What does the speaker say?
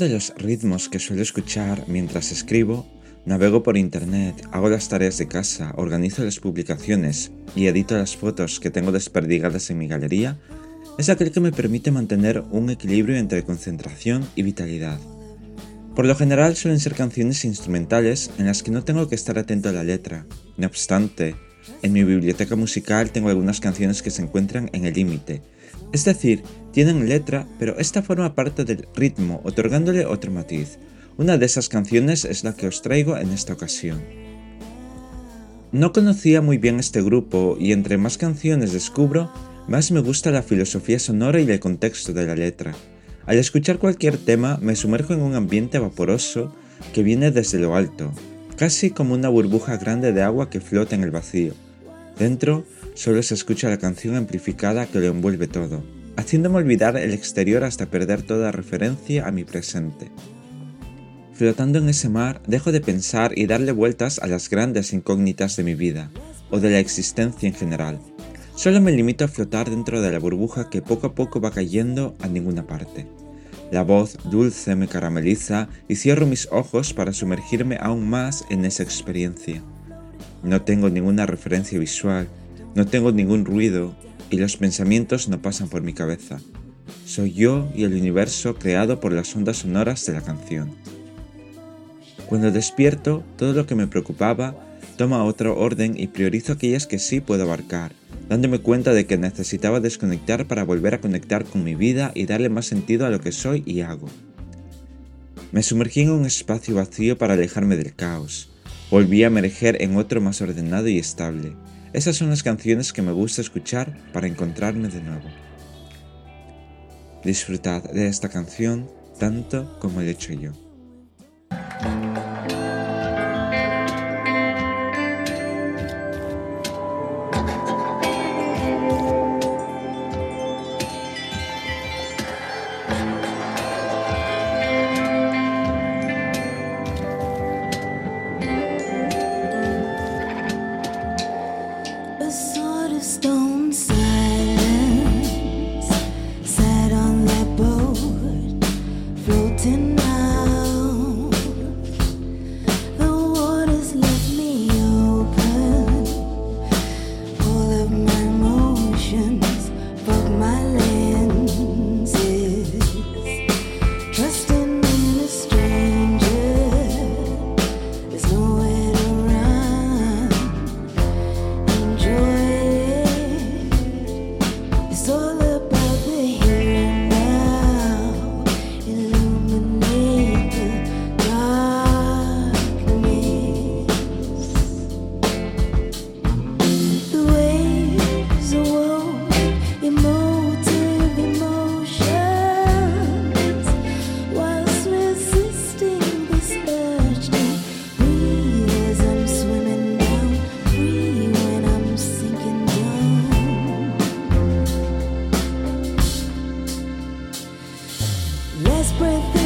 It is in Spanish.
De los ritmos que suelo escuchar mientras escribo, navego por internet, hago las tareas de casa, organizo las publicaciones y edito las fotos que tengo desperdigadas en mi galería, es aquel que me permite mantener un equilibrio entre concentración y vitalidad. Por lo general suelen ser canciones instrumentales en las que no tengo que estar atento a la letra. No obstante, en mi biblioteca musical tengo algunas canciones que se encuentran en el límite, es decir, tienen letra, pero esta forma parte del ritmo, otorgándole otro matiz. Una de esas canciones es la que os traigo en esta ocasión. No conocía muy bien este grupo y entre más canciones descubro, más me gusta la filosofía sonora y el contexto de la letra. Al escuchar cualquier tema me sumerjo en un ambiente vaporoso que viene desde lo alto, casi como una burbuja grande de agua que flota en el vacío. Dentro solo se escucha la canción amplificada que lo envuelve todo, haciéndome olvidar el exterior hasta perder toda referencia a mi presente. Flotando en ese mar, dejo de pensar y darle vueltas a las grandes incógnitas de mi vida, o de la existencia en general. Solo me limito a flotar dentro de la burbuja que poco a poco va cayendo a ninguna parte. La voz dulce me carameliza y cierro mis ojos para sumergirme aún más en esa experiencia. No tengo ninguna referencia visual, no tengo ningún ruido y los pensamientos no pasan por mi cabeza. Soy yo y el universo creado por las ondas sonoras de la canción. Cuando despierto, todo lo que me preocupaba toma otro orden y priorizo aquellas que sí puedo abarcar, dándome cuenta de que necesitaba desconectar para volver a conectar con mi vida y darle más sentido a lo que soy y hago. Me sumergí en un espacio vacío para alejarme del caos. Volví a emerger en otro más ordenado y estable, esas son las canciones que me gusta escuchar para encontrarme de nuevo. Disfrutad de esta canción tanto como he hecho yo. with